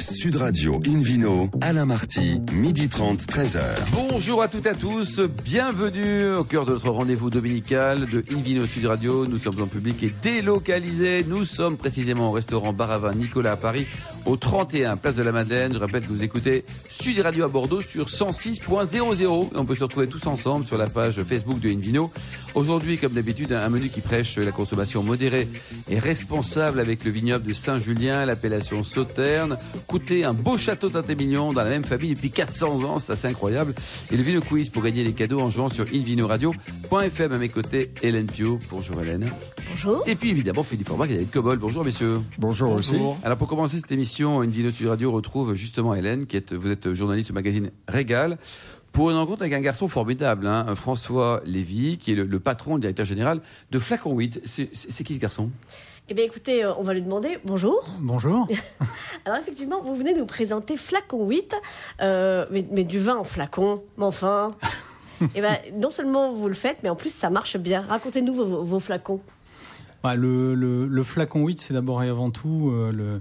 Sud Radio Invino, Alain Marty, midi 30, 13h. Bonjour à toutes et à tous, bienvenue au cœur de notre rendez-vous dominical de Invino Sud Radio. Nous sommes en public et délocalisés. Nous sommes précisément au restaurant Baravin Nicolas à Paris, au 31 Place de la Madeleine. Je rappelle que vous écoutez Sud Radio à Bordeaux sur 106.00. On peut se retrouver tous ensemble sur la page Facebook de Invino. Aujourd'hui, comme d'habitude, un menu qui prêche la consommation modérée et responsable avec le vignoble de Saint-Julien, l'appellation Sauterne. Coûter un beau château Tintémignon dans la même famille depuis 400 ans, c'est assez incroyable. Et le Vino Quiz pour gagner les cadeaux en jouant sur invinoradio.fm à mes côtés, Hélène Pio. Bonjour Hélène. Bonjour. Et puis évidemment Philippe Forbach et David Cobol. Bonjour messieurs. Bonjour, aussi. Alors pour commencer cette émission, une vidéo Sud Radio retrouve justement Hélène, qui est, vous êtes journaliste au magazine Régal, pour une rencontre avec un garçon formidable, hein, François Lévy, qui est le, le patron, le directeur général de Flacon 8. C'est- qui ce garçon? Eh bien, écoutez, euh, on va lui demander bonjour. Bonjour. Alors, effectivement, vous venez nous présenter Flacon 8, euh, mais, mais du vin en flacon, mais enfin. Eh ben, non seulement vous le faites, mais en plus, ça marche bien. Racontez-nous vos, vos flacons. Bah, le, le- le flacon 8, c'est d'abord et avant tout euh, le,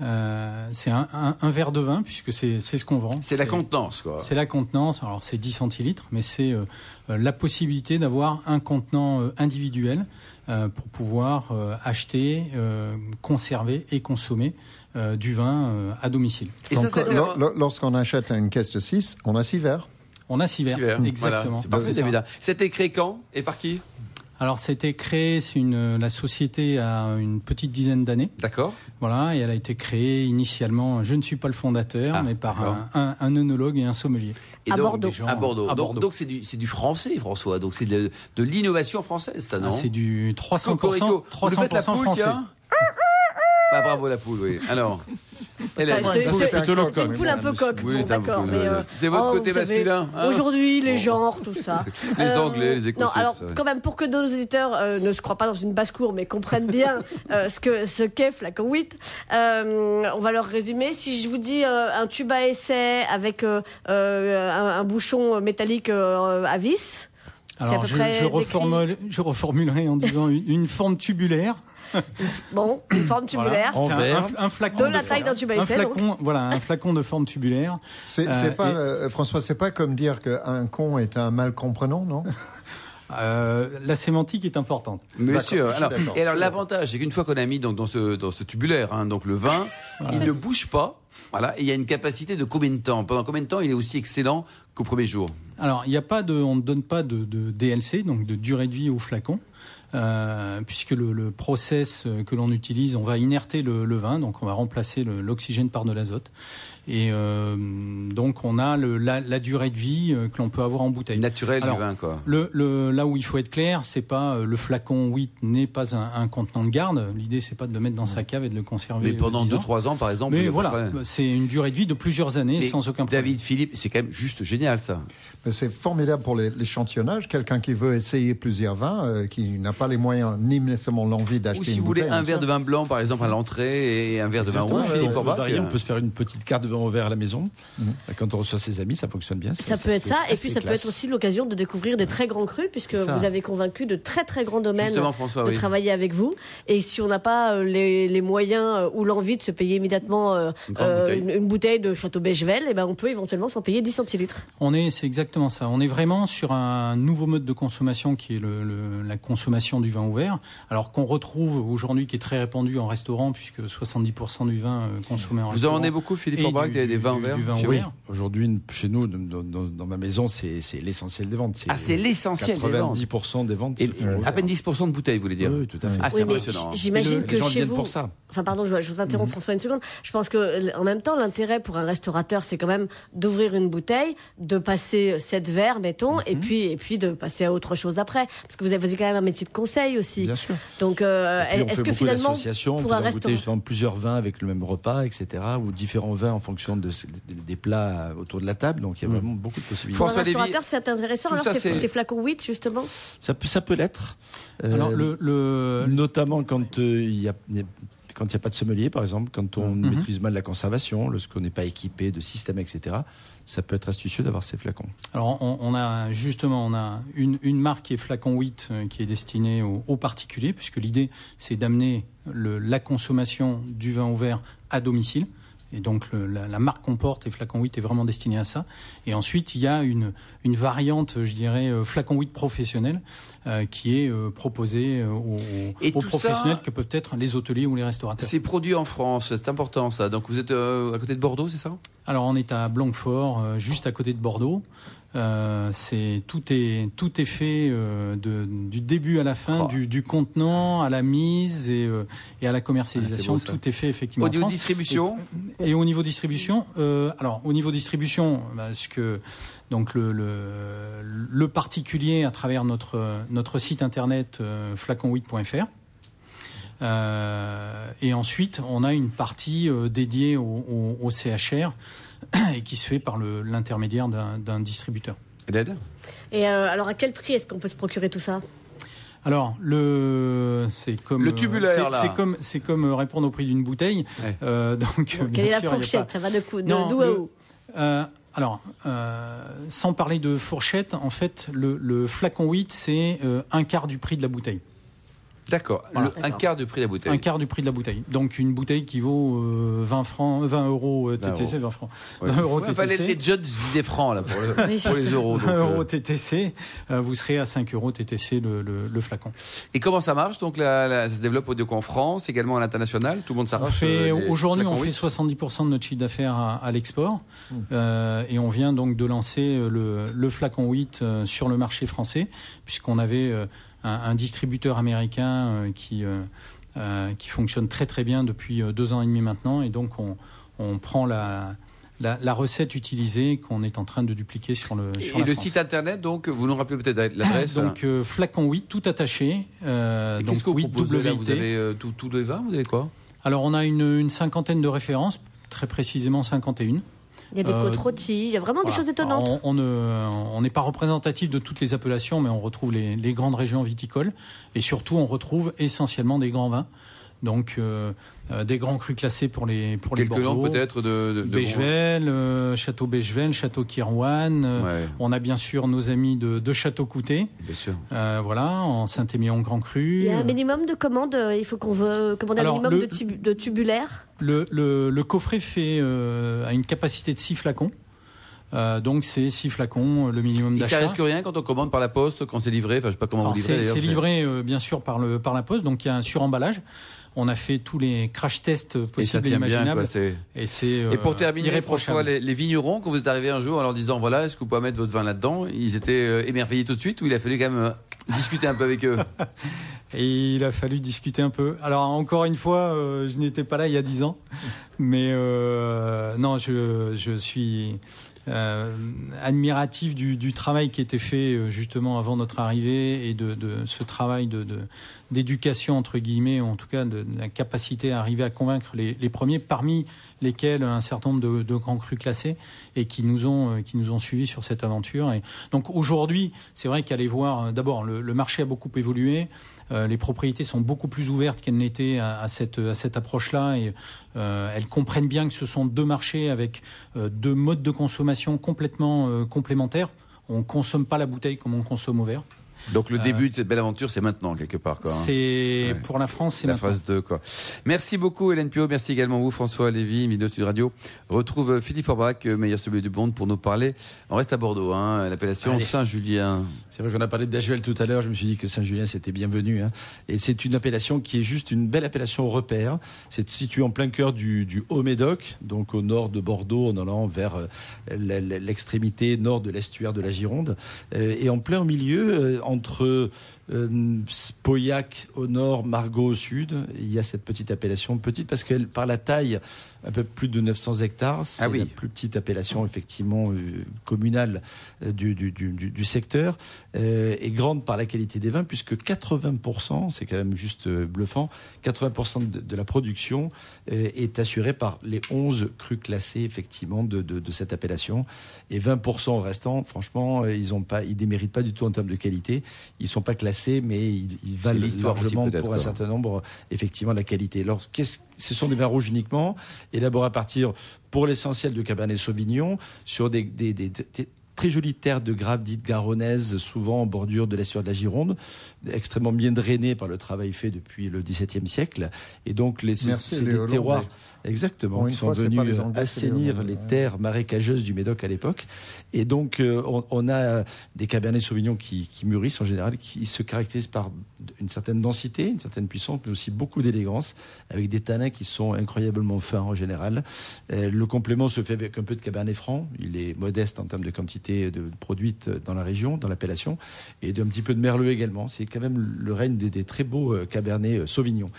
euh, c'est un, un- un verre de vin puisque c'est c'est ce qu'on vend. C'est la contenance, quoi. C'est la contenance. Alors c'est 10 centilitres, mais c'est euh, euh, la possibilité d'avoir un contenant euh, individuel euh, pour pouvoir euh, acheter, euh, conserver et consommer euh, du vin euh, à domicile. Et ça, Donc, lorsqu'on achète une caisse de 6, on a 6 verres. On a six verres. Super. Exactement. Voilà. C'est parfait. David. C'était créé quand et par qui? Alors c'était créé, c'est une la société a une petite dizaine d'années. D'accord. Voilà, et elle a été créée initialement, je ne suis pas le fondateur, Ah, mais par un, un, un œnologue et un sommelier. Et À donc, Bordeaux. gens À Bordeaux. à Donc- Bordeaux. Donc c'est du, c'est du français, François. Donc c'est de, de l'innovation française, ça, non Ah, c'est du 300%, Cocorico. Vous faites la 300% poule, français. tiens Ah, bravo la poule, oui. Alors, c'est local, une poule bon, un peu coque, Oui, bon, c'est un d'accord. peu- mais, euh, c'est votre oh, côté masculin, hein Aujourd'hui, les Bon. genres, tout ça. Les Euh, Anglais, les Écossais, Non, alors, tout ça, ouais. quand même, pour que nos auditeurs euh, ne se croient pas dans une basse-cour, mais comprennent bien euh, ce que ce qu'est Flacon 8, euh, on va leur résumer. Si je vous dis euh, un tube à essai avec euh, euh, un, un bouchon métallique euh, à vis, Alors je, reformule, je reformulerai en disant une, une forme tubulaire. Bon, une forme tubulaire. Voilà. C'est un, un- un flacon De la taille d'un tube à un essai, flacon, voilà, un flacon de forme tubulaire. C'est Euh, pas, et- euh, François, c'est pas comme dire qu'un con est un mal comprenant, non? Euh, la sémantique est importante. Monsieur, alors, et alors l'avantage, c'est qu'une fois qu'on a mis donc, dans, ce, dans ce tubulaire, hein, donc le vin, il ne bouge pas. Voilà, il y a une capacité de combien de temps? Pendant combien de temps il est aussi excellent qu'au premier jour? Alors, il n'y a pas de, on ne donne pas de, de DLC, donc de durée de vie au flacon, euh, puisque le, le process euh, que l'on utilise, on va inerter le, le vin, donc on va remplacer l'oxygène par de l'azote, et euh, donc on a le, la, la durée de vie que l'on peut avoir en bouteille. Naturel Alors, du vin, quoi. Le, le, là où il faut être clair, c'est pas le flacon 8 n'est pas un, un contenant de garde. L'idée c'est pas de le mettre dans sa cave et de le conserver. Mais pendant euh, 10 ans. 2-3 ans, par exemple. il y Mais voilà, c'est une durée de vie de plusieurs années Mais sans aucun problème. David Philippe, c'est quand même juste génial, ça. Mais C'est formidable pour l'échantillonnage. Quelqu'un qui veut essayer plusieurs vins, euh, qui n'a pas les moyens ni nécessairement l'envie d'acheter Ou une si vous voulez un verre de vin blanc, par exemple, à l'entrée, et un verre de vin rouge, Philippe Forbach, on peut se faire une petite carte de vin au verre à la maison. Mhm. Quand on reçoit ses amis, ça fonctionne bien. Ça peut être ça, et puis ça peut être aussi l'occasion de découvrir des très grands crus, puisque ça. vous avez convaincu de très très grands domaines François, de oui. travailler avec vous. Et si on n'a pas euh, les, les moyens euh, ou l'envie de se payer immédiatement euh, Une euh, bouteille. une, une bouteille de Château Bechevel, eh ben on peut éventuellement s'en payer 10 centilitres. On est, c'est exactement ça. On est vraiment sur un nouveau mode de consommation qui est le, le- la consommation du vin ouvert. Alors qu'on retrouve aujourd'hui, qui est très répandu en restaurant, puisque 70% du vin euh, consommé en Vous en restaurant. vendez beaucoup, Philippe et Forbach, du- des, vins ouverts du vin chez ouvert. vous Aujourd'hui, chez nous, dans, dans- dans ma maison, c'est l'essentiel des ventes. Ah, c'est l'essentiel des ventes. 90% des ventes. Et se font à peine ouvert. 10% de bouteilles, vous voulez dire Oui, tout à fait. Ah, c'est Oui, j- j'imagine Les que gens chez viennent vous. pour ça. Enfin, pardon, je, je vous interromps, François, une seconde. Je pense que, l- en même temps, l'intérêt pour un restaurateur, c'est quand même d'ouvrir une bouteille, de passer sept verres, mettons, et puis et puis de passer à autre chose après, parce que vous avez quand même un métier de conseil aussi. Bien sûr. Donc, euh, est-ce que finalement, pour un goûter restaurant, justement plusieurs vins avec le même repas, etc., ou différents vins en fonction de, des- des plats autour de la table. Donc il y a vraiment beaucoup de possibilités. pour un restaurateur, c'est intéressant. tout Alors, c'est c'est- c'est flacon 8, justement? Ça peut, ça peut l'être. Euh, Alors le, le, notamment quand euh, il y a il y a- quand il n'y a pas de sommelier, par exemple, quand on Mhm. maîtrise mal la conservation, lorsqu'on n'est pas équipé de système, etc., ça peut être astucieux d'avoir ces flacons. Alors, on, on a justement, on a une, une marque qui est Flacon 8, euh, qui est destinée aux, aux particuliers, puisque l'idée, c'est d'amener la consommation du vin ouvert à domicile. Et donc le, la, la, marque qu'on porte et Flacon 8 est vraiment destinée à ça. Et ensuite, il y a une, une variante, je dirais, euh, Flacon 8 professionnel euh, qui est euh, proposée euh, aux, aux professionnels ça, que peuvent être les hôteliers ou les restaurateurs. C'est produit en France, c'est important ça. Donc vous êtes à côté de Bordeaux, c'est ça? Alors on est à Blanquefort, juste à côté de Bordeaux. Euh, c'est tout est tout est fait euh, de, du début à la fin, oh. du, du, contenant à la mise et, euh, et à la commercialisation. Ah, tout est fait effectivement. Au niveau distribution et, et, au niveau distribution, euh, alors au niveau distribution, parce que donc le, le, le, particulier à travers notre notre site internet flacon8.fr. et ensuite, on a une partie dédiée au, au, au CHR et qui se fait par l'intermédiaire d'un distributeur. Et euh, alors, à quel prix est-ce qu'on peut se procurer tout ça? Alors le c'est comme le tubulaire c'est comme c'est comme répondre au prix d'une bouteille. Ouais. Euh, donc bon, quelle est la fourchette pas... Ça va de coup de d'où à où? euh, alors, euh, sans parler de fourchette, en fait, le, le flacon 8, c'est euh, un quart du prix de la bouteille. D'accord. Voilà. Un quart du prix de la bouteille. Un quart du prix de la bouteille. Donc une bouteille qui vaut euh, 20 francs, 20 euros TTC, 20 francs. Ouais. 20 euros ouais, TTC. les, les judges des francs là pour, le, oui, pour les euros. 20 euros TTC, euh, vous serez à 5 euros TTC le, le, le, flacon. Et comment ça marche Donc la, la, ça se développe au en France, également à l'international. Tout le monde s'arrache. Euh, Aujourd'hui, on fait 70% de notre chiffre d'affaires à, à l'export, mmh. euh, et on vient donc de lancer le, le flacon 8 euh, sur le marché français, puisqu'on avait euh, un, un, distributeur américain euh, qui, euh, euh, qui fonctionne très très bien depuis deux ans et demi maintenant. Et donc on, on prend la, la, la, recette utilisée qu'on est en train de dupliquer sur le sur Et la le France. site internet, donc, vous nous rappelez peut-être l'adresse Donc, euh, flacon 8, tout attaché. Euh, Qu'est-ce que vous proposez là Vous avez euh, tous tout les vins Vous avez quoi? Alors, on a une, une cinquantaine de références, très précisément 51. Il y a des côtes rôties, il y a vraiment voilà. des choses étonnantes. Alors, on n'est on pas représentatif de toutes les appellations, mais on retrouve les, les, grandes régions viticoles. Et surtout, on retrouve essentiellement des grands vins. Donc, euh, euh, des grands crus classés pour les pour Quelques les Bordeaux. peut-être de, de, de Bechevel, euh, Château Bechevel, Château Kirwan. Ouais. On a bien sûr nos amis de, de Château Coutet. Bien sûr. Euh, voilà, en Saint-Émilion Grand Cru. Il y a un minimum de commandes. Il faut qu'on veut commander Alors, un minimum le, de, de tubulaire. Le, le, le, coffret fait euh, a une capacité de 6 flacons. Euh, donc c'est 6 flacons, le minimum d'achat. Ça risque rien quand on commande par la poste, quand c'est livré? Enfin, je sais pas comment Alors vous livrez. C'est livré euh, bien sûr par le par la poste, donc il y a un suremballage. On a fait tous les crash tests possibles et, et imaginables. Bien, quoi, et c'est euh, Et pour terminer, François, les, les, vignerons, quand vous êtes arrivé un jour en leur disant voilà, est-ce que vous pouvez mettre votre vin là-dedans Ils étaient euh, émerveillés tout de suite ou il a fallu quand même euh, discuter un peu avec eux? Et il a fallu discuter un peu. Alors encore une fois, je n'étais pas là il y a dix ans, mais non, je, je suis euh, admiratif du, travail qui était fait euh, justement avant notre arrivée et de, ce travail de, d'éducation entre guillemets, ou en tout cas de, la capacité à arriver à convaincre les premiers, parmi lesquels un certain nombre de, grands crus classés et qui nous ont euh, qui nous ont suivis sur cette aventure. Et donc aujourd'hui, c'est vrai qu'aller voir euh, d'abord le, marché a beaucoup évolué. Euh, les propriétés sont beaucoup plus ouvertes qu'elles n'étaient à, à, cette, à cette approche-là et elles comprennent bien que ce sont deux marchés avec deux modes de consommation complètement complémentaires. On consomme pas la bouteille comme on consomme au verre. Donc le début euh, de cette belle aventure, c'est maintenant quelque part. Quoi, hein. C'est ouais. pour la France, c'est la maintenant. phase 2. Quoi. Merci beaucoup Hélène Pio, merci également vous François Lévy, Vidéo Sud Radio. Retrouve euh, Philippe Orbach, meilleur sommelier du monde, pour nous parler. On reste à Bordeaux, hein, l'appellation Saint-Julien. C'est vrai qu'on a parlé de Bergevel tout à l'heure, je me suis dit que Saint-Julien c'était bienvenu. Hein. Et c'est une appellation qui est juste une belle appellation au repère. C'est situé en plein cœur du, du Haut-Médoc, donc au nord de Bordeaux, en allant vers euh, l'extrémité nord de l'estuaire de la Gironde. Et en plein milieu, entre euh, Pauillac au nord, Margaux au sud. Il y a cette petite appellation, petite parce qu'elle, par la taille, un peu plus de 900 hectares. C'est ah oui. la plus petite appellation effectivement euh, communale euh, du, du, du, du, secteur euh, et grande par la qualité des vins puisque 80%, c'est quand même juste bluffant, 80% de, de, la production est assurée par les 11 crus classés effectivement de, de, de cette appellation et 20% restants, franchement, ils ont pas, ils déméritent pas du tout en termes de qualité. Ils sont pas classés, mais ils, ils valent largement pour un certain nombre effectivement la qualité. Alors, qu'est-ce ce sont des vins rouges uniquement, élaborés à partir, pour l'essentiel, de Cabernet Sauvignon, sur des, des, des, des très jolies terres de graves dites garonnaises, souvent en bordure de l'estuaire de la Gironde, extrêmement bien drainées par le travail fait depuis le XVIIe siècle. Et donc, les, Merci, c'est des terroirs Exactement, Bon, une sont fois, venus les Anglais, c'est les assainir les terres marécageuses du Médoc à l'époque. Et donc, euh, on, on a des Cabernet Sauvignon qui, qui mûrissent en général, qui se caractérisent par une certaine densité, une certaine puissance, mais aussi beaucoup d'élégance, avec des tanins qui sont incroyablement fins en général. Euh, le complément se fait avec un peu de Cabernet Franc. Il est modeste en termes de quantité de produite dans la région, dans l'appellation, et d'un petit peu de Merlot également. C'est quand même le règne des, des très beaux euh, Cabernet euh, Sauvignon.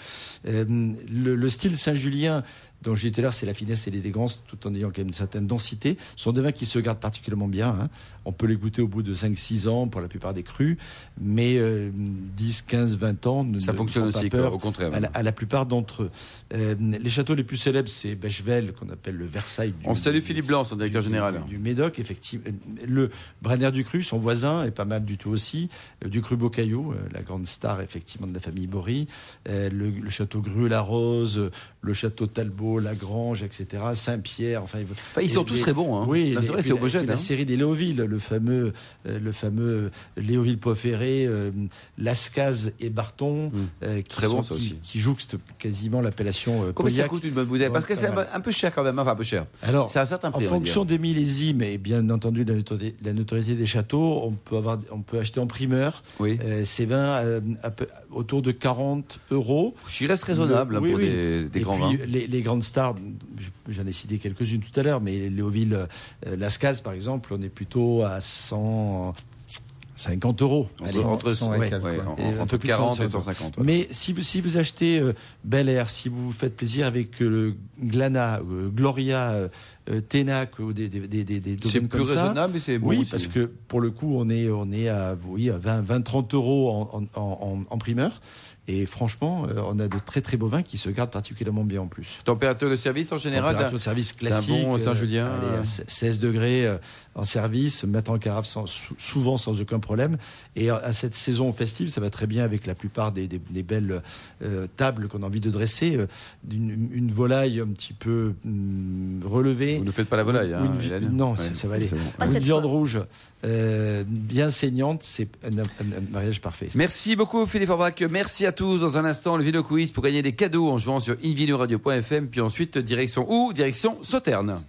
Euh, le, le style Saint-Julien dont je disais tout à l'heure, c'est la finesse et l'élégance, tout en ayant quand même une certaine densité. Ce sont des vins qui se gardent particulièrement bien. hein. On peut les goûter au bout de 5-6 ans pour la plupart des crus, mais euh, 10, 15, 20 ans ne Ça ne fonctionne aussi, peur quoi, au contraire. à la, à la plupart d'entre eux. Euh, les châteaux les plus célèbres, c'est Bechevel, qu'on appelle le Versailles du, On salue Philippe Blanc, son directeur du- général. Du, Médoc, effectivement. Le Brenner du Cru, son voisin, est pas mal du tout aussi. Euh, du Cru Beaucaillou, euh, la grande star, effectivement, de la famille Bory. Euh, le, le château Grue-la-Rose, euh, le château Talbot, Lagrange, etc. Saint-Pierre, enfin... Enfin, ils sont tous très bons. Hein. Oui, c'est vrai, c'est la- homogène. La hein. série des Léoville, le fameux, euh, le fameux Léoville Poiferré, euh, Lascaz et Barton, euh, qui, Très bon, ça qui, aussi. qui jouxtent quasiment l'appellation euh, Combien ça coûte une bonne bouteille? Parce que c'est un peu cher quand même. Enfin, un peu cher. Alors, C'est un certain en prix. va fonction des millésimes et bien entendu de la notoriété, la notoriété des châteaux, on peut avoir, on peut acheter en primeur Oui. euh, ces vins euh, autour de 40 euros. J'y reste raisonnable hein, Oui, pour oui. des, grands puis vins. les, les grandes stars, j'en ai cité quelques-unes tout à l'heure, mais Léoville, euh, Lascaz par exemple, on est plutôt à 150 euros. Entre, Allez, entre, cent ouais, et quelques, ouais, quoi. en- Et un entre peu plus de 40 et 150. 150. ouais. Mais si vous, si vous achetez euh, Bel Air, si vous vous faites plaisir avec euh, Glana, euh, Gloria, Ténac ou des, des, des, des, des C'est plus ça, raisonnable et c'est bon. oui, aussi. parce que pour le coup, on est, on est à, oui, à 20, 20, 30 euros en, en, en, en primeur. Et franchement, euh, on a de très très beaux vins qui se gardent particulièrement bien en plus. Température de service en général. Température de service classique. bon euh, Saint-Julien, euh. à 16 degrés euh, en service, mettre en carafe sans- souvent sans aucun problème. Et à- cette saison festive, ça va très bien avec la plupart des, des- des belles euh, tables qu'on a envie de dresser. euh, d'une- une volaille un petit peu hum, relevée. Vous ne faites pas la volaille. Hein, une non, Ouais, ça, ça va aller. Ou une cette viande fois. rouge euh, bien saignante, c'est un, un- un mariage parfait. Merci beaucoup Philippe Orbach. Merci à tous. Dans un instant, le Vino Quiz pour gagner des cadeaux en jouant sur invinoradio.fm. Puis ensuite, direction où? Direction Sauterne.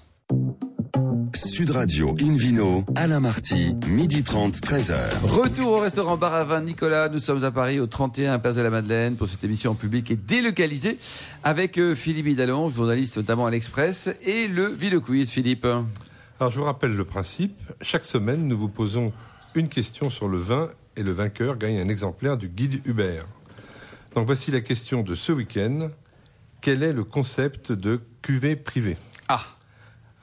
Sud Radio Invino, Alain Marty, midi 30, 13h. Retour au restaurant Bar à Vin Nicolas. Nous sommes à Paris, au 31 Place de la Madeleine, pour cette émission en public et délocalisée avec euh, Philippe Hidalon, journaliste notamment à l'Express, et le Vino Quiz, Philippe. Alors je vous rappelle le principe. Chaque semaine, nous vous posons une question sur le vin et le vainqueur gagne un exemplaire du guide Hubert. Donc voici la question de ce week-end. Quel est le concept de cuvée privée? Ah,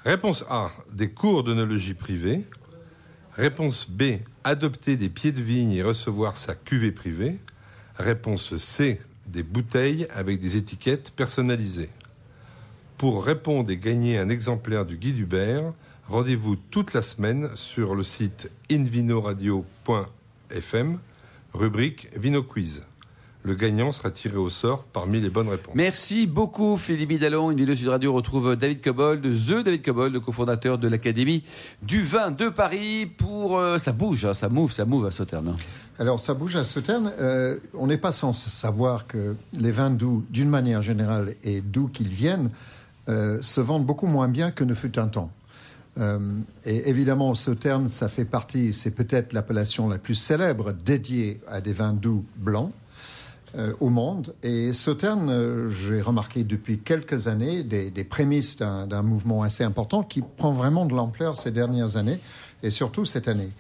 Réponse A, des cours d'œnologie privée. Réponse B, adopter des pieds de vigne et recevoir sa cuvée privée. Réponse C, des bouteilles avec des étiquettes personnalisées. Pour répondre et gagner un exemplaire du guide Hubert, rendez-vous toute la semaine sur le site invinoradio.fm, rubrique Vino Quiz. Le gagnant sera tiré au sort parmi les bonnes réponses. Merci beaucoup Philippe Hidalon. Une vidéo Sud Radio retrouve David Cobold, The David Cobold, le cofondateur de l'Académie du vin de Paris pour... euh, ça bouge, hein, ça move, ça move à Sauternes. Alors, ça bouge à Sauternes. Euh, on n'est pas sans savoir que les vins doux, d'une manière générale, et d'où qu'ils viennent, euh, se vendent beaucoup moins bien que ne fut un temps. Euh, et évidemment, Sauternes, ça fait partie, c'est peut-être l'appellation la plus célèbre dédiée à des vins doux blancs euh, au monde. Et Sauternes, euh, j'ai remarqué depuis quelques années des, des prémices d'un d'un mouvement assez important qui prend vraiment de l'ampleur ces dernières années, et surtout cette année.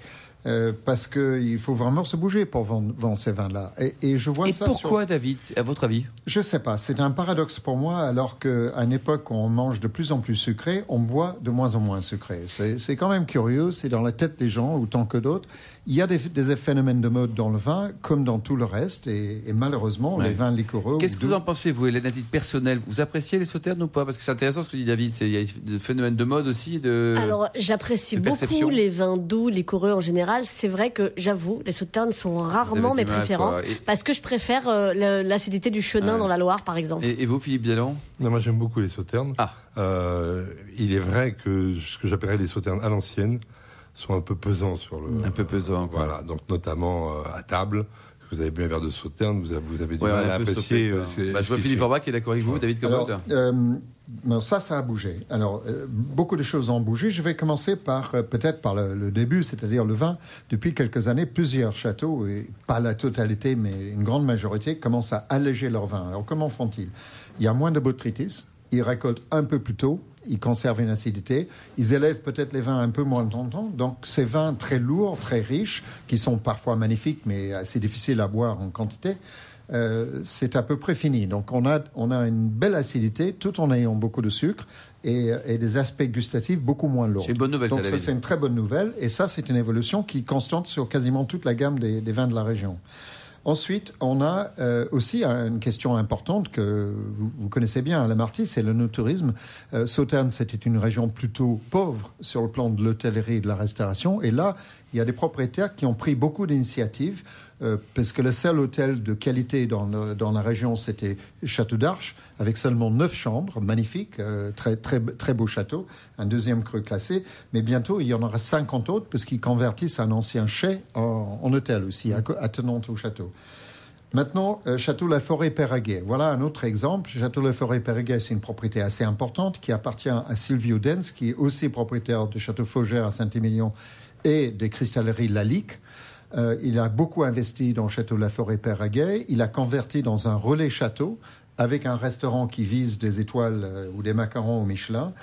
Euh, parce qu'il faut vraiment se bouger pour vendre, vendre ces vins-là. Et, et je vois Et ça pourquoi sur- David, à votre avis? Je sais pas, c'est un paradoxe pour moi, alors qu'à une époque où on mange de plus en plus sucré, on boit de moins en moins sucré. C'est c'est quand même curieux, c'est dans la tête des gens, autant que d'autres. Il y a des, des phénomènes de mode dans le vin, comme dans tout le reste, et, et malheureusement, Ouais. les vins liquoreux... Qu'est-ce que vous en pensez, vous, Hélène, à titre personnel? Vous appréciez les Sauternes ou pas? Parce que c'est intéressant ce que dit David. c'est- Il y a des phénomènes de mode aussi. De... Alors, j'apprécie de beaucoup perception. les vins doux, les coureux en général. C'est vrai que, j'avoue, les sauternes sont rarement mes préférences. Et- Parce que je préfère euh, l'acidité du chenin Ouais. dans la Loire, par exemple. Et, et vous, Philippe Hidalon Non, moi j'aime beaucoup les sauternes. Ah. Euh, il est vrai que ce que j'appellerais les sauternes à l'ancienne sont un peu pesants sur le. Un peu pesant, quoi. Voilà, donc notamment euh, à table, Vous avez bu un verre de sauterne, vous avez, vous avez du Ouais, mal à apprécier. stoppé, euh, Bah, je vois Philippe. Orbach qui est d'accord avec vous, David Alors, Cobol. euh, non, ça, ça a bougé. Alors, euh, beaucoup de choses ont bougé. Je vais commencer par euh, peut-être par le, le début, c'est-à-dire le vin. Depuis quelques années, plusieurs châteaux, et pas la totalité, mais une grande majorité, commencent à alléger leur vin. Alors, comment font-ils? Il y a moins de botrytis, ils récoltent un peu plus tôt, ils conservent une acidité, ils élèvent peut-être les vins un peu moins longtemps. Donc, ces vins très lourds, très riches, qui sont parfois magnifiques, mais assez difficiles à boire en quantité, euh, c'est à peu près fini. Donc on a, on a une belle acidité tout en ayant beaucoup de sucre et, et des aspects gustatifs beaucoup moins lourds. C'est une bonne nouvelle, Donc ça, c'est une très bonne nouvelle. Et ça, c'est une évolution qui est constante sur quasiment toute la gamme des, des vins de la région. Ensuite, on a euh, aussi une question importante que vous, connaissez bien à la Marty, c'est le no-tourisme. Euh, Sauternes, c'était une région plutôt pauvre sur le plan de l'hôtellerie et de la restauration. Et là, il y a des propriétaires qui ont pris beaucoup d'initiatives, euh, parce que le seul hôtel de qualité dans, dans la région, c'était Château d'Arche, avec seulement neuf chambres, magnifiques, euh, très, très, très beau château, un deuxième cru classé. Mais bientôt, il y en aura 50 autres, parce qu'ils convertissent un ancien chai en, hôtel aussi, attenant au château. Maintenant, euh, Château La Forêt Péraguet. Voilà un autre exemple. Château La Forêt Péraguet, c'est une propriété assez importante qui appartient à Silvio Dens, qui est aussi propriétaire de Château Faugère à Saint-Émilion et des cristalleries Lalique. Euh, il a beaucoup investi dans Château La Forêt Péraguet. Il a converti dans un relais château avec un restaurant qui vise des étoiles euh, ou des macarons au Michelin.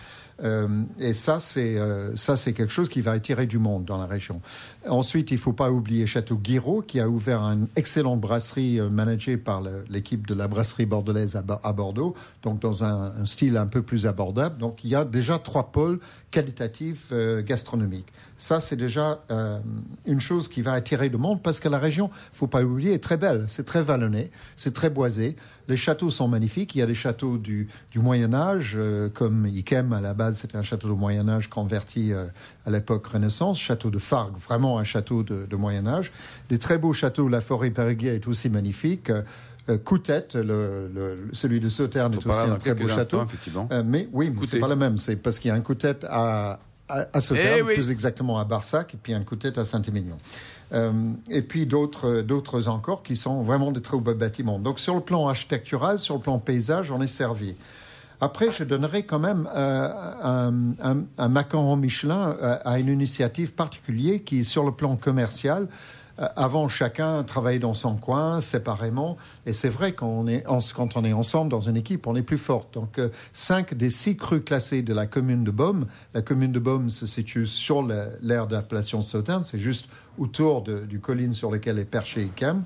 Euh, et ça, c'est euh, ça, c'est quelque chose qui va attirer du monde dans la région. Ensuite, il faut pas oublier Château Guiraud, qui a ouvert une excellente brasserie euh, managée par l'équipe de la brasserie bordelaise à, Bo- à Bordeaux, donc dans un, style un peu plus abordable. Donc, il y a déjà trois pôles qualitatifs euh, gastronomiques. Ça, c'est déjà une chose qui va attirer le monde parce que la région, faut pas l'oublier, est très belle. C'est très vallonné, c'est très boisé. Les châteaux sont magnifiques. Il y a des châteaux du, du Moyen Âge, euh, comme Ikem à la base, c'était un château du Moyen Âge converti euh, à l'époque Renaissance. Château de Fargue, vraiment un château de, de Moyen Âge. Des très beaux châteaux. La forêt Périguet est aussi magnifique. Euh, Coutette, le, le- celui de Sauternes, est aussi un très beau château. Euh, mais oui, mais c'est pas le même. C'est parce qu'il y a un coup-tête à, à, à Eh oui. plus exactement à Barsac, et puis un coup-tête à Saint-Émilion. Euh, et puis d'autres, d'autres encore qui sont vraiment de très beaux bâtiments. Donc sur le plan architectural, sur le plan paysage, on est servi. Après, je donnerai quand même euh, un, un, un macaron Michelin euh, à une initiative particulière qui, sur le plan commercial, euh, avant, chacun travaillait dans son coin, séparément. Et c'est vrai, quand on, est, quand on est ensemble dans une équipe, on est plus fort. Donc, euh, cinq des six crus classés de la commune de Baume. La commune de Baume se situe sur la- l'aire d'appellation Sauternes. C'est juste autour de- du colline sur lequel est perché Icam.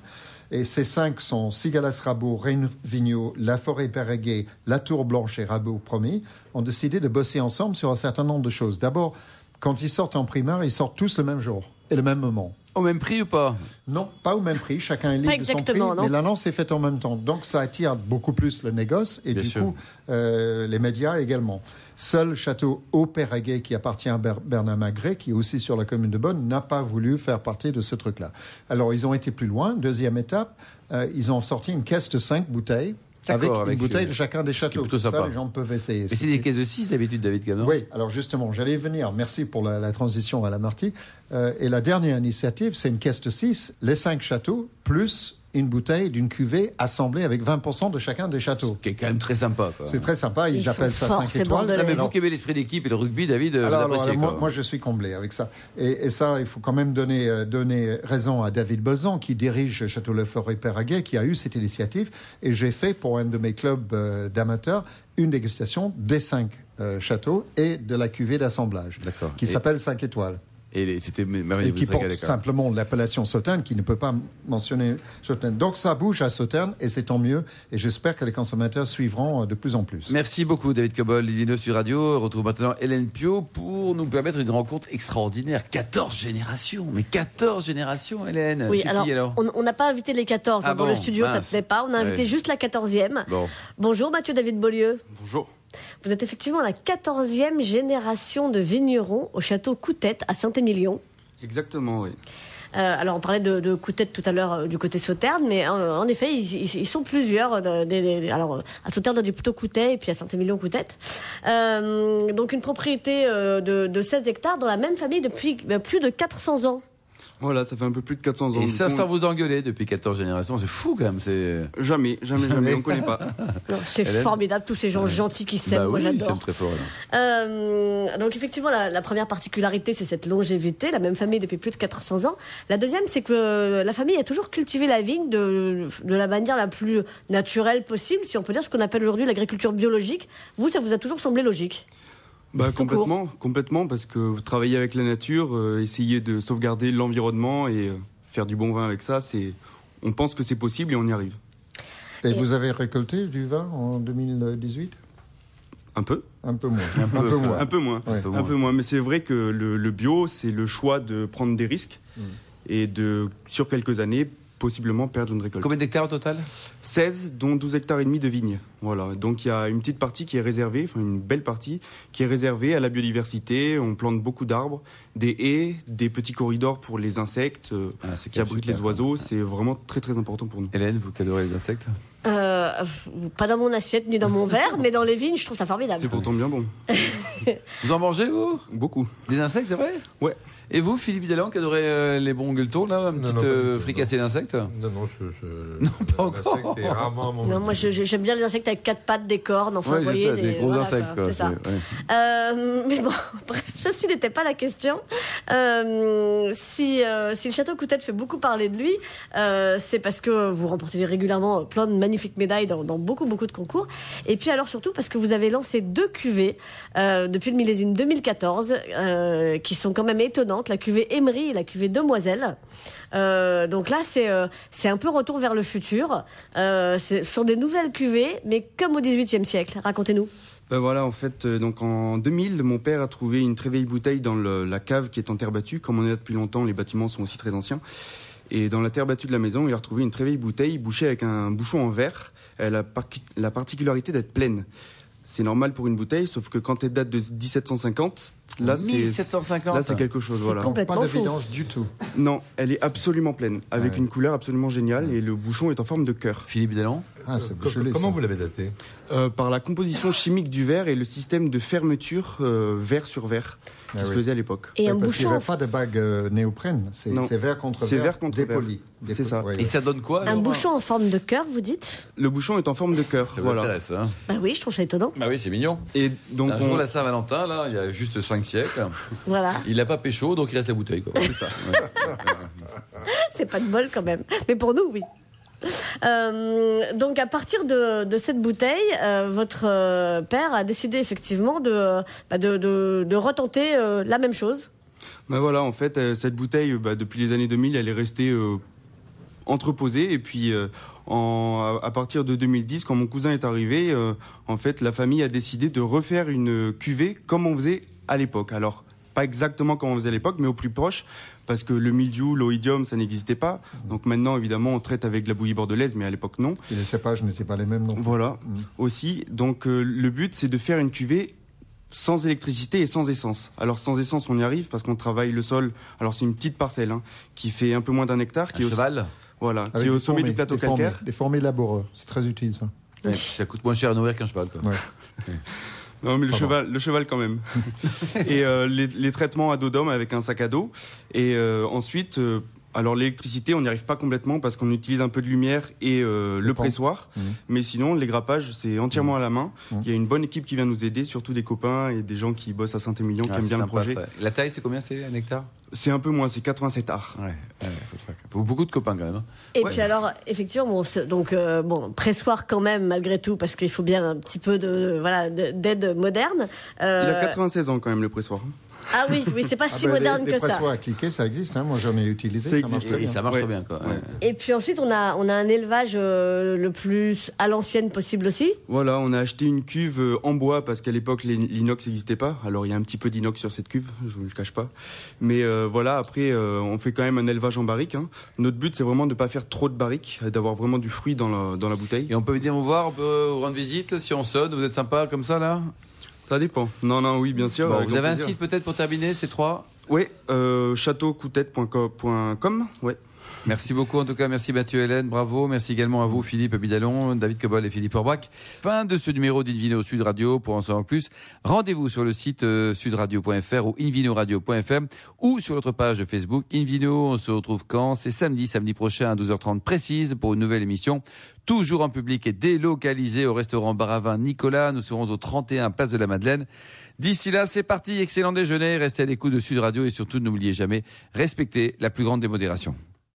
Et ces cinq sont Sigalas Rabot, Vigneault, La Forêt Péréguet, La Tour Blanche et Rabot Promis, ont décidé de bosser ensemble sur un certain nombre de choses. D'abord, quand ils sortent en primaire, ils sortent tous le même jour et le même moment. Au même prix ou pas? Non, pas au même prix. Chacun est libre de son prix, non mais l'annonce est faite en même temps. Donc, ça attire beaucoup plus le négoce et Bien du sûr. coup, euh, les médias également. Seul château au Péraguet, qui appartient à Ber- Bernard Magret, qui est aussi sur la commune de Bonne, n'a pas voulu faire partie de ce truc-là. Alors, ils ont été plus loin. Deuxième étape, euh, ils ont sorti une caisse de cinq bouteilles avec, une bouteille euh, de chacun des châteaux. plutôt ça, sympa. les gens peuvent essayer. Mais c'est des caisses de 6 d'habitude, David Cameron Oui, alors justement, j'allais venir. Merci pour la, la transition à la Marty. Euh, et la dernière initiative, c'est une caisse de 6, les cinq châteaux, plus une bouteille d'une cuvée assemblée avec 20% de chacun des châteaux. Qui est quand même très sympa. C'est très sympa, ils, sont ça forts, 5 ces étoiles. Mais vous qui aimez l'esprit d'équipe et le rugby, David, vous alors, alors, moi, je suis comblé avec ça. Et, et ça, il faut quand même donner, euh, donner raison à David Bozan, qui dirige Château Le Forêt Péraguet, qui a eu cette initiative. Et j'ai fait pour un de mes clubs euh, d'amateurs une dégustation des cinq euh, châteaux et de la cuvée d'assemblage, qui Et- s'appelle 5 étoiles. Et c'était merveilleux. Et qui porte simplement l'appellation Sauternes, qui ne peut pas mentionner Sauternes. Donc ça bouge à Sauternes, et c'est tant mieux. Et j'espère que les consommateurs suivront euh, de plus en plus. Merci beaucoup, David Cobol, Lino sur Radio. On retrouve maintenant Hélène Pio pour nous permettre une rencontre extraordinaire. 14 générations, mais 14 générations, Hélène. Oui, alors, qui alors on n'a pas invité les 14 Ah hein, dans bon, le studio, ça ne plaît pas. On a invité Ouais. juste la 14e. Bon, Bonjour Mathieu David Beaulieu. Bonjour. Vous êtes effectivement la 14e génération de vignerons au château Coutette à Saint-Émilion. Exactement, oui. Euh, alors on parlait de, de Coutette tout à l'heure euh, du côté Sauternes, mais euh, en effet ils, ils- ils sont plusieurs. alors à Sauternes on dit plutôt Coutet et puis à Saint-Émilion Coutette. Donc une propriété de, de 16 hectares dans la même famille depuis plus de 400 ans. Voilà, ça fait un peu plus de 400 ans. Et ça coup, sans vous engueuler depuis 14 générations, c'est fou quand même. C'est. Jamais, jamais, Jamais. jamais, on connaît pas. C'est formidable, tous ces gens gentils qui s'aiment, Bah moi oui, j'adore. c'est très fort. Euh, donc effectivement, la, la première particularité, c'est cette longévité, la même famille depuis plus de 400 ans. La deuxième, c'est que la famille a toujours cultivé la vigne de, de la manière la plus naturelle possible, si on peut dire ce qu'on appelle aujourd'hui l'agriculture biologique. Vous, ça vous a toujours semblé logique? Bah, complètement, complètement, parce que vous travaillez avec la nature, euh, essayer de sauvegarder l'environnement et euh, faire du bon vin avec ça, c'est, on pense que c'est possible et on y arrive. Et Et- vous avez récolté du vin en 2018 Un peu, Un peu moins. Un peu, moins. un peu moins, Ouais. Un peu un moins. peu moins. Mais c'est vrai que le, le bio, c'est le choix de prendre des risques Mm. et de, sur quelques années, possiblement perdre une récolte. Combien d'hectares au total? 16, dont 12 hectares et demi de vignes. Voilà. Donc il y a une petite partie qui est réservée, enfin une belle partie, qui est réservée à la biodiversité. On plante beaucoup d'arbres, des haies, des petits corridors pour les insectes euh, Ah, qui abritent les oiseaux. C'est vraiment très très important pour nous. Hélène, vous qui adorez les insectes? Euh, Pas dans mon assiette ni dans mon verre, mais dans les vignes, je trouve ça formidable. C'est pourtant bien bon. Vous en mangez, vous? Beaucoup. Des insectes, c'est vrai? Ouais. Et vous, Philippe Delan, qui adorez euh, les bons gueuletons, là, une Non, petite non, pas du euh, fricassée d'insectes Non, non, je. je Non, pas encore. Est rarement mon Non, moi j'aime bien les insectes avec quatre pattes, des cornes, enfin Ouais, vous voyez, ça, des, gros voilà, insectes, quoi. c'est ça. ouais. Euh, mais bon, bref, ceci n'était pas la question. Euh, si, euh, si le château Coutette fait beaucoup parler de lui, euh, c'est parce que vous remportez régulièrement plein de magnifiques médailles dans, dans beaucoup, beaucoup de concours. Et puis alors surtout parce que vous avez lancé deux cuvées euh, depuis le millésime 2014, euh, qui sont quand même étonnantes, la cuvée Emery et la cuvée Demoiselle. Euh, donc là, c'est euh, c'est un peu retour vers le futur. Euh, ce sont des nouvelles cuvées, mais comme au XVIIIe siècle. Racontez-nous. Ben voilà, en fait, euh, donc en 2000, mon père a trouvé une très vieille bouteille dans la cave qui est en terre battue. Comme on est là depuis longtemps, les bâtiments sont aussi très anciens. Et dans la terre battue de la maison, il a retrouvé une très vieille bouteille bouchée avec un bouchon en verre. Elle a la particularité d'être pleine. C'est normal pour une bouteille, sauf que quand elle date de 1750, là c'est 1750. là c'est quelque chose. Voilà. Donc, pas Complètement de vidange du tout. Non, elle est absolument pleine, avec Ouais. une couleur absolument géniale et le bouchon est en forme de cœur. Philippe Delan Ah, Comment ça. vous l'avez daté Euh, par la composition chimique du verre et le système de fermeture euh, verre sur verre qui Ah se oui. faisait à l'époque. Et Ouais, un parce qu'il bouchon n'y avait pas de bague euh, néoprène. C'est verre contre C'est verre, verre contre dépoli. verre. C'est ça. ouais, Et ouais. ça donne quoi Un bouchon en forme de cœur, vous dites? Le bouchon est en forme de cœur. Ça vous voilà. intéresse, hein? Bah oui, je trouve ça étonnant. Bah oui, c'est mignon. Et donc Un on- jour, la Saint-Valentin, là, il y a juste 5 siècles, Voilà, il n'a pas pécho, donc il reste la bouteille. Quoi. C'est ça. c'est pas de bol quand même. Mais pour nous, oui. Euh, donc à partir de, cette bouteille, euh, votre euh, père a décidé effectivement de, bah, retenter la même chose. bah voilà, en fait, cette bouteille, bah, depuis les années 2000, elle est restée entreposée. Et puis, à, partir de 2010, quand mon cousin est arrivé, en fait, la famille a décidé de refaire une cuvée comme on faisait à l'époque. Alors, pas exactement comme on faisait à l'époque, mais au plus proche, parce que le mildiou, l'oïdium, ça n'existait pas. Donc maintenant, évidemment, on traite avec de la bouillie bordelaise, mais à l'époque, non. Et les cépages n'étaient pas les mêmes non plus. Voilà, Mm. aussi. Donc euh, le but, c'est de faire une cuvée sans électricité et sans essence. Alors sans essence, on y arrive parce qu'on travaille le sol. Alors c'est une petite parcelle hein, qui fait un peu moins d'un hectare, qui Un est au, cheval voilà, qui Avec est au sommet du plateau des calcaire. Des fourmis laboureux. C'est très utile, ça. Ouais, Ça coûte moins cher à nourrir qu'un cheval. Quoi. Ouais. Non, mais le Pardon. cheval, le cheval quand même. et euh, les, les traitements à dos d'homme avec un sac à dos. Et euh, ensuite, euh, alors l'électricité, on n'y arrive pas complètement parce qu'on utilise un peu de lumière et euh, le pressoir. Mhm. Mais sinon, les grappages, c'est entièrement à la main. Mhm. Il y a une bonne équipe qui vient nous aider, surtout des copains et des gens qui bossent à Saint-Émilion, qui Ah, aiment bien le projet. ça. La taille, c'est combien C'est un hectare? C'est un peu moins, c'est 87 arts. Ouais, ouais, faut, beaucoup de copains quand même. hein. Et Ouais. puis alors, effectivement, bon, donc euh, bon, pressoir quand même malgré tout parce qu'il faut bien un petit peu de voilà de- d'aide moderne. Euh, Il a 96 ans quand même, le pressoir. Ah oui, oui, c'est pas Ah si ben, moderne les, que les ça. pressoirs à cliquer, ça existe. Hein. Moi, j'en ai utilisé. Ça Ça, existe. marche très bien. ça marche Ouais. très bien. Quoi. Ouais. Ouais. Et puis ensuite, on a on a un élevage euh, le plus à l'ancienne possible aussi. Voilà, on a acheté une cuve euh, en bois parce qu'à l'époque les- l'inox n'existait pas. Alors il y a un petit peu d'inox sur cette cuve, je vous le cache pas. Mais euh, voilà, après euh, on fait quand même un élevage en barrique. hein. Notre but c'est vraiment de ne pas faire trop de barriques, et d'avoir vraiment du fruit dans la, dans la bouteille. Et on peut venir vous voir, on peut vous rendre visite si on sonne. Vous êtes sympa comme ça là? Ça dépend. Non, non, oui, bien sûr. Bon, Vous avez un site peut-être pour terminer, ces trois? Oui, euh, châteaucoutet.com. Ouais. Merci beaucoup en tout cas, merci Mathieu Hélène, bravo. Merci également à vous Philippe Bidalon, David Cobol et Philippe Orbach. Fin de ce numéro d'Invino Sud Radio. Pour en savoir plus, rendez-vous sur le site euh, sudradio.fr ou invinoradio.fm ou sur notre page Facebook Invino. On se retrouve quand? C'est samedi, samedi prochain à 12h30 précise pour une nouvelle émission. Toujours en public et délocalisé au restaurant Baravin Nicolas. Nous serons au 31 Place de la Madeleine. D'ici là, c'est parti. Excellent déjeuner. Restez à l'écoute de Sud Radio et surtout n'oubliez jamais, respectez la plus grande démodération.